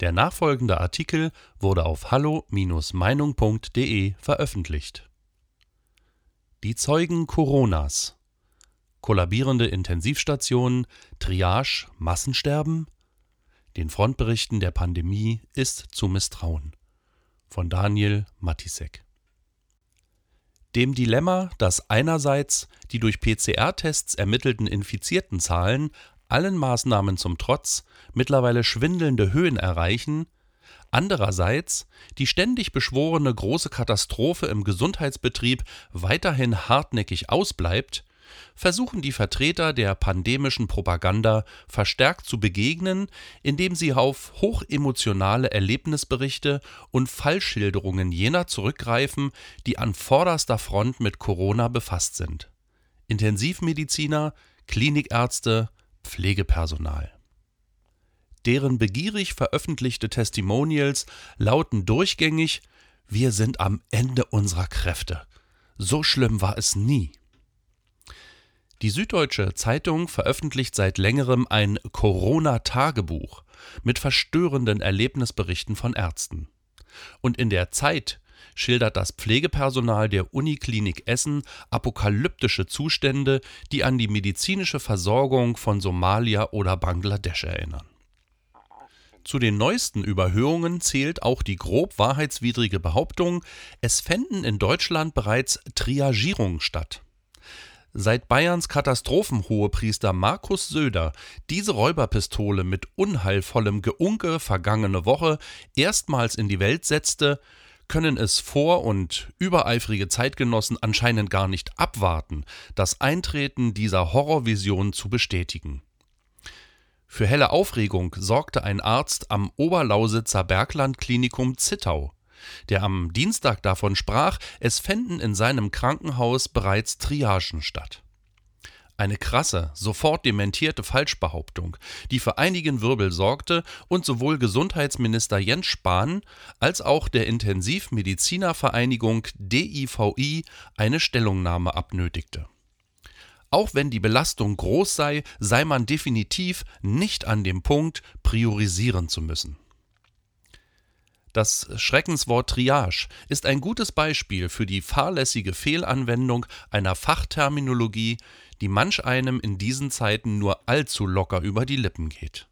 Der nachfolgende Artikel wurde auf hallo-meinung.de veröffentlicht. Die Zeugen Coronas. Kollabierende Intensivstationen, Triage, Massensterben? Den Frontberichten der Pandemie ist zu misstrauen. Von Daniel Matisek. Dem Dilemma, dass einerseits die durch PCR-Tests ermittelten infizierten Zahlen allen Maßnahmen zum Trotz mittlerweile schwindelnde Höhen erreichen, andererseits die ständig beschworene große Katastrophe im Gesundheitsbetrieb weiterhin hartnäckig ausbleibt, versuchen die Vertreter der pandemischen Propaganda verstärkt zu begegnen, indem sie auf hochemotionale Erlebnisberichte und Fallschilderungen jener zurückgreifen, die an vorderster Front mit Corona befasst sind. Intensivmediziner, Klinikärzte, Pflegepersonal. Deren begierig veröffentlichte Testimonials lauten durchgängig Wir sind am Ende unserer Kräfte. So schlimm war es nie. Die Süddeutsche Zeitung veröffentlicht seit längerem ein Corona-Tagebuch mit verstörenden Erlebnisberichten von Ärzten. Und in der Zeit schildert das Pflegepersonal der Uniklinik Essen apokalyptische Zustände, die an die medizinische Versorgung von Somalia oder Bangladesch erinnern. Zu den neuesten Überhöhungen zählt auch die grob wahrheitswidrige Behauptung, es fänden in Deutschland bereits Triagierungen statt. Seit Bayerns Katastrophenhohepriester Markus Söder diese Räuberpistole mit unheilvollem Geunke vergangene Woche erstmals in die Welt setzte, können es vor- und übereifrige Zeitgenossen anscheinend gar nicht abwarten, das Eintreten dieser Horrorvision zu bestätigen. Für helle Aufregung sorgte ein Arzt am Oberlausitzer Berglandklinikum Zittau, der am Dienstag davon sprach, es fänden in seinem Krankenhaus bereits Triagen statt. Eine krasse, sofort dementierte Falschbehauptung, die für einigen Wirbel sorgte und sowohl Gesundheitsminister Jens Spahn als auch der Intensivmedizinervereinigung DIVI eine Stellungnahme abnötigte. Auch wenn die Belastung groß sei, sei man definitiv nicht an dem Punkt, priorisieren zu müssen. Das Schreckenswort Triage ist ein gutes Beispiel für die fahrlässige Fehlanwendung einer Fachterminologie, die manch einem in diesen Zeiten nur allzu locker über die Lippen geht.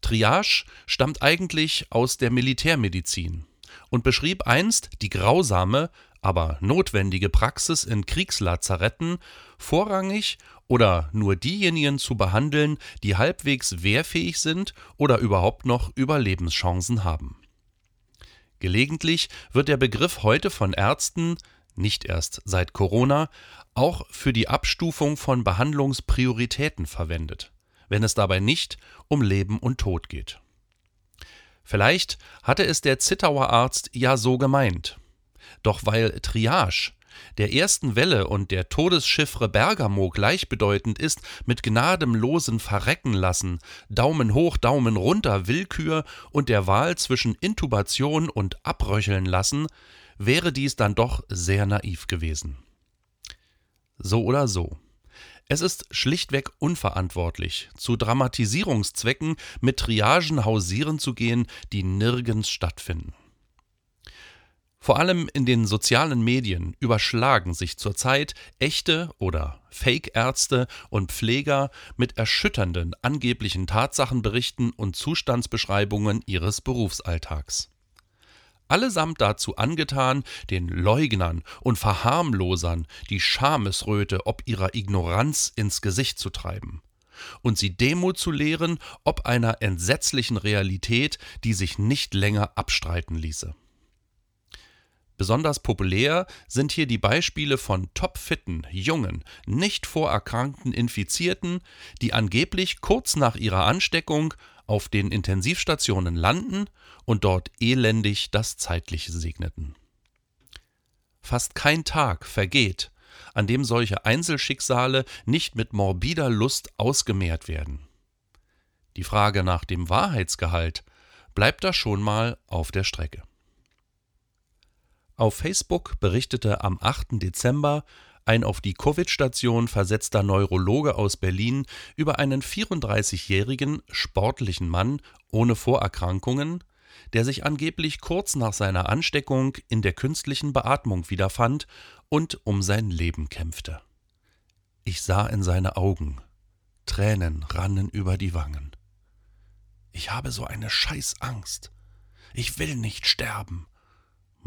Triage stammt eigentlich aus der Militärmedizin und beschrieb einst die grausame, aber notwendige Praxis in Kriegslazaretten, vorrangig oder nur diejenigen zu behandeln, die halbwegs wehrfähig sind oder überhaupt noch Überlebenschancen haben. Gelegentlich wird der Begriff heute von Ärzten, nicht erst seit Corona, auch für die Abstufung von Behandlungsprioritäten verwendet, wenn es dabei nicht um Leben und Tod geht. Vielleicht hatte es der Zittauer Arzt ja so gemeint. Doch weil Triage der ersten Welle und der Todesschiffre Bergamo gleichbedeutend ist mit gnadenlosen Verrecken lassen, Daumen hoch, Daumen runter, Willkür und der Wahl zwischen Intubation und Abröcheln lassen, wäre dies dann doch sehr naiv gewesen. So oder so. Es ist schlichtweg unverantwortlich, zu Dramatisierungszwecken mit Triagen hausieren zu gehen, die nirgends stattfinden. Vor allem in den sozialen Medien überschlagen sich zurzeit echte oder Fake-Ärzte und Pfleger mit erschütternden angeblichen Tatsachenberichten und Zustandsbeschreibungen ihres Berufsalltags. Allesamt dazu angetan, den Leugnern und Verharmlosern die Schamesröte ob ihrer Ignoranz ins Gesicht zu treiben und sie Demut zu lehren ob einer entsetzlichen Realität, die sich nicht länger abstreiten ließe. Besonders populär sind hier die Beispiele von topfitten, jungen, nicht vorerkrankten Infizierten, die angeblich kurz nach ihrer Ansteckung auf den Intensivstationen landen und dort elendig das Zeitliche segneten. Fast kein Tag vergeht, an dem solche Einzelschicksale nicht mit morbider Lust ausgemehrt werden. Die Frage nach dem Wahrheitsgehalt bleibt da schon mal auf der Strecke. Auf Facebook berichtete am 8. Dezember ein auf die Covid-Station versetzter Neurologe aus Berlin über einen 34-jährigen sportlichen Mann ohne Vorerkrankungen, der sich angeblich kurz nach seiner Ansteckung in der künstlichen Beatmung wiederfand und um sein Leben kämpfte. Ich sah in seine Augen. Tränen rannen über die Wangen. Ich habe so eine Scheißangst. Ich will nicht sterben,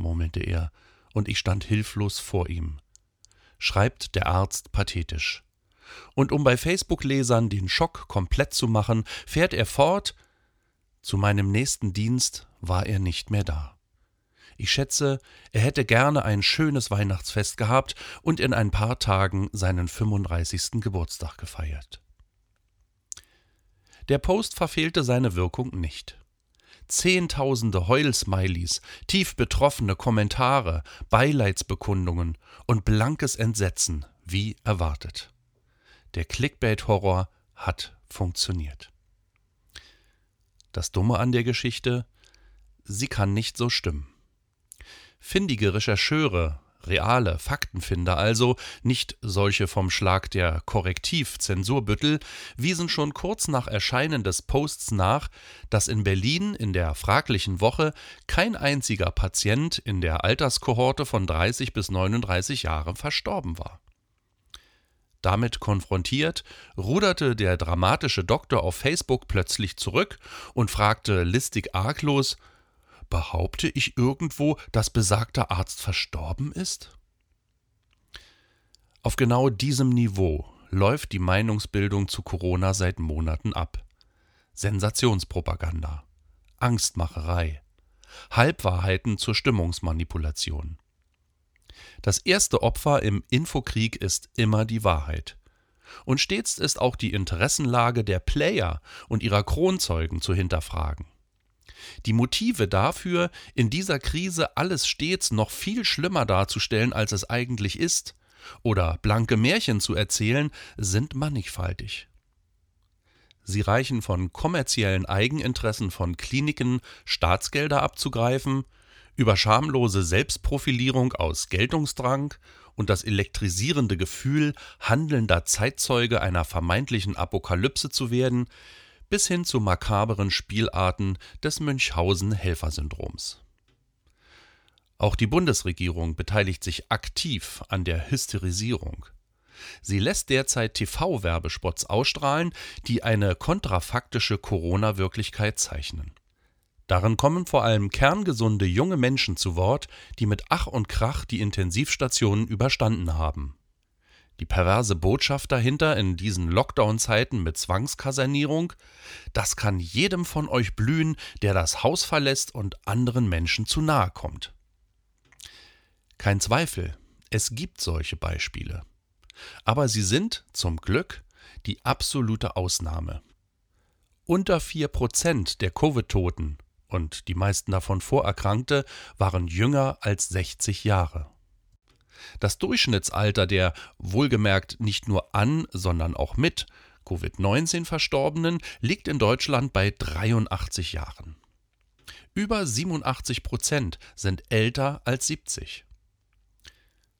murmelte er, und ich stand hilflos vor ihm. Schreibt der Arzt pathetisch. Und um bei Facebook-Lesern den Schock komplett zu machen, fährt er fort, zu meinem nächsten Dienst war er nicht mehr da. Ich schätze, er hätte gerne ein schönes Weihnachtsfest gehabt und in ein paar Tagen seinen 35. Geburtstag gefeiert. Der Post verfehlte seine Wirkung nicht. Zehntausende Heulsmileys, tief betroffene Kommentare, Beileidsbekundungen und blankes Entsetzen, wie erwartet. Der Clickbait-Horror hat funktioniert. Das Dumme an der Geschichte, sie kann nicht so stimmen. Findige Rechercheure, reale Faktenfinder also, nicht solche vom Schlag der Korrektiv-Zensurbüttel, wiesen schon kurz nach Erscheinen des Posts nach, dass in Berlin in der fraglichen Woche kein einziger Patient in der Alterskohorte von 30 bis 39 Jahren verstorben war. Damit konfrontiert, ruderte der dramatische Doktor auf Facebook plötzlich zurück und fragte listig arglos Behaupte ich irgendwo, dass besagter Arzt verstorben ist? Auf genau diesem Niveau läuft die Meinungsbildung zu Corona seit Monaten ab. Sensationspropaganda, Angstmacherei, Halbwahrheiten zur Stimmungsmanipulation. Das erste Opfer im Infokrieg ist immer die Wahrheit. Und stets ist auch die Interessenlage der Player und ihrer Kronzeugen zu hinterfragen. Die Motive dafür, in dieser Krise alles stets noch viel schlimmer darzustellen, als es eigentlich ist, oder blanke Märchen zu erzählen, sind mannigfaltig. Sie reichen von kommerziellen Eigeninteressen von Kliniken, Staatsgelder abzugreifen, über schamlose Selbstprofilierung aus Geltungsdrang und das elektrisierende Gefühl, handelnder Zeitzeuge einer vermeintlichen Apokalypse zu werden, bis hin zu makaberen Spielarten des Münchhausen-Helfersyndroms. Auch die Bundesregierung beteiligt sich aktiv an der Hysterisierung. Sie lässt derzeit TV-Werbespots ausstrahlen, die eine kontrafaktische Corona-Wirklichkeit zeichnen. Darin kommen vor allem kerngesunde junge Menschen zu Wort, die mit Ach und Krach die Intensivstationen überstanden haben. Die perverse Botschaft dahinter in diesen Lockdown-Zeiten mit Zwangskasernierung, das kann jedem von euch blühen, der das Haus verlässt und anderen Menschen zu nahe kommt. Kein Zweifel, es gibt solche Beispiele. Aber sie sind, zum Glück, die absolute Ausnahme. Unter 4% der Covid-Toten, und die meisten davon Vorerkrankte, waren jünger als 60 Jahre. Das Durchschnittsalter der wohlgemerkt nicht nur an, sondern auch mit Covid-19 Verstorbenen liegt in Deutschland bei 83 Jahren. Über 87 Prozent sind älter als 70.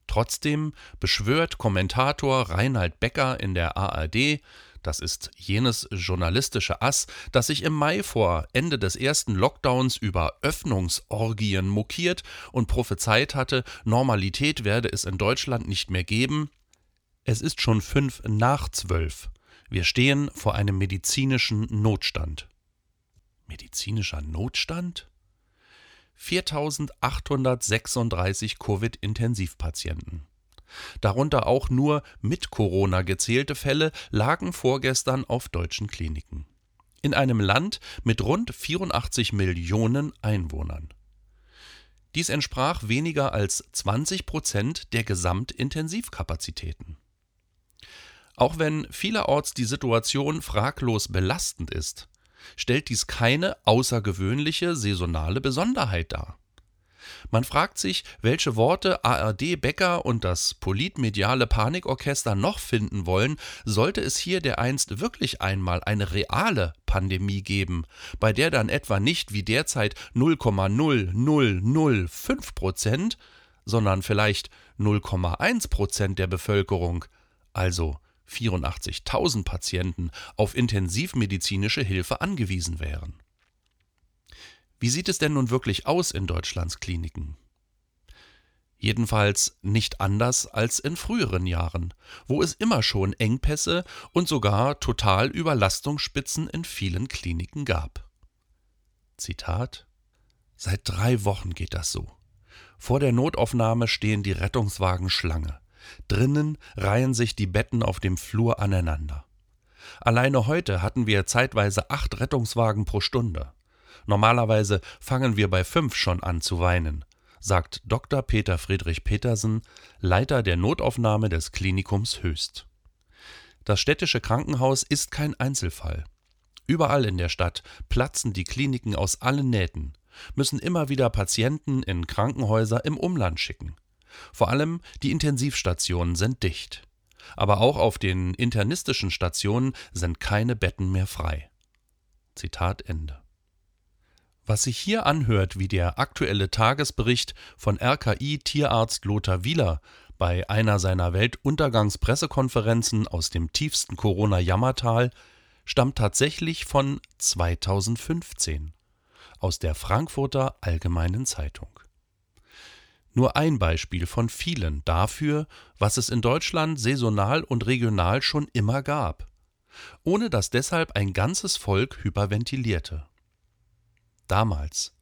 Trotzdem beschwört Kommentator Reinhard Becker in der ARD, das ist jenes journalistische Ass, das sich im Mai vor Ende des ersten Lockdowns über Öffnungsorgien mokiert und prophezeit hatte, Normalität werde es in Deutschland nicht mehr geben. Es ist schon fünf nach zwölf. Wir stehen vor einem medizinischen Notstand. Medizinischer Notstand? 4836 Covid-Intensivpatienten darunter auch nur mit Corona gezählte Fälle, lagen vorgestern auf deutschen Kliniken. In einem Land mit rund 84 Millionen Einwohnern. Dies entsprach weniger als 20 Prozent der Gesamtintensivkapazitäten. Auch wenn vielerorts die Situation fraglos belastend ist, stellt dies keine außergewöhnliche saisonale Besonderheit dar. Man fragt sich, welche Worte ARD Becker und das politmediale Panikorchester noch finden wollen, sollte es hier dereinst wirklich einmal eine reale Pandemie geben, bei der dann etwa nicht wie derzeit 0,0005 Prozent, sondern vielleicht 0,1 Prozent der Bevölkerung, also 84.000 Patienten, auf intensivmedizinische Hilfe angewiesen wären. Wie sieht es denn nun wirklich aus in Deutschlands Kliniken? Jedenfalls nicht anders als in früheren Jahren, wo es immer schon Engpässe und sogar Totalüberlastungsspitzen in vielen Kliniken gab. Zitat Seit drei Wochen geht das so. Vor der Notaufnahme stehen die Rettungswagen Schlange. Drinnen reihen sich die Betten auf dem Flur aneinander. Alleine heute hatten wir zeitweise acht Rettungswagen pro Stunde. Normalerweise fangen wir bei fünf schon an zu weinen, sagt Dr. Peter Friedrich Petersen, Leiter der Notaufnahme des Klinikums Höchst. Das städtische Krankenhaus ist kein Einzelfall. Überall in der Stadt platzen die Kliniken aus allen Nähten, müssen immer wieder Patienten in Krankenhäuser im Umland schicken. Vor allem die Intensivstationen sind dicht. Aber auch auf den internistischen Stationen sind keine Betten mehr frei. Zitat Ende. Was sich hier anhört wie der aktuelle Tagesbericht von RKI-Tierarzt Lothar Wieler bei einer seiner Weltuntergangspressekonferenzen aus dem tiefsten Corona-Jammertal, stammt tatsächlich von 2015 aus der Frankfurter Allgemeinen Zeitung. Nur ein Beispiel von vielen dafür, was es in Deutschland saisonal und regional schon immer gab, ohne dass deshalb ein ganzes Volk hyperventilierte damals,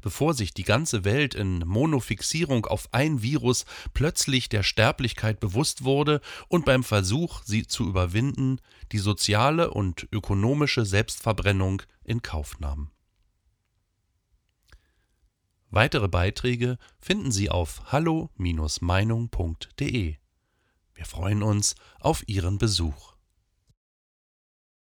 bevor sich die ganze Welt in Monofixierung auf ein Virus plötzlich der Sterblichkeit bewusst wurde und beim Versuch, sie zu überwinden, die soziale und ökonomische Selbstverbrennung in Kauf nahm. Weitere Beiträge finden Sie auf hallo-meinung.de. Wir freuen uns auf Ihren Besuch.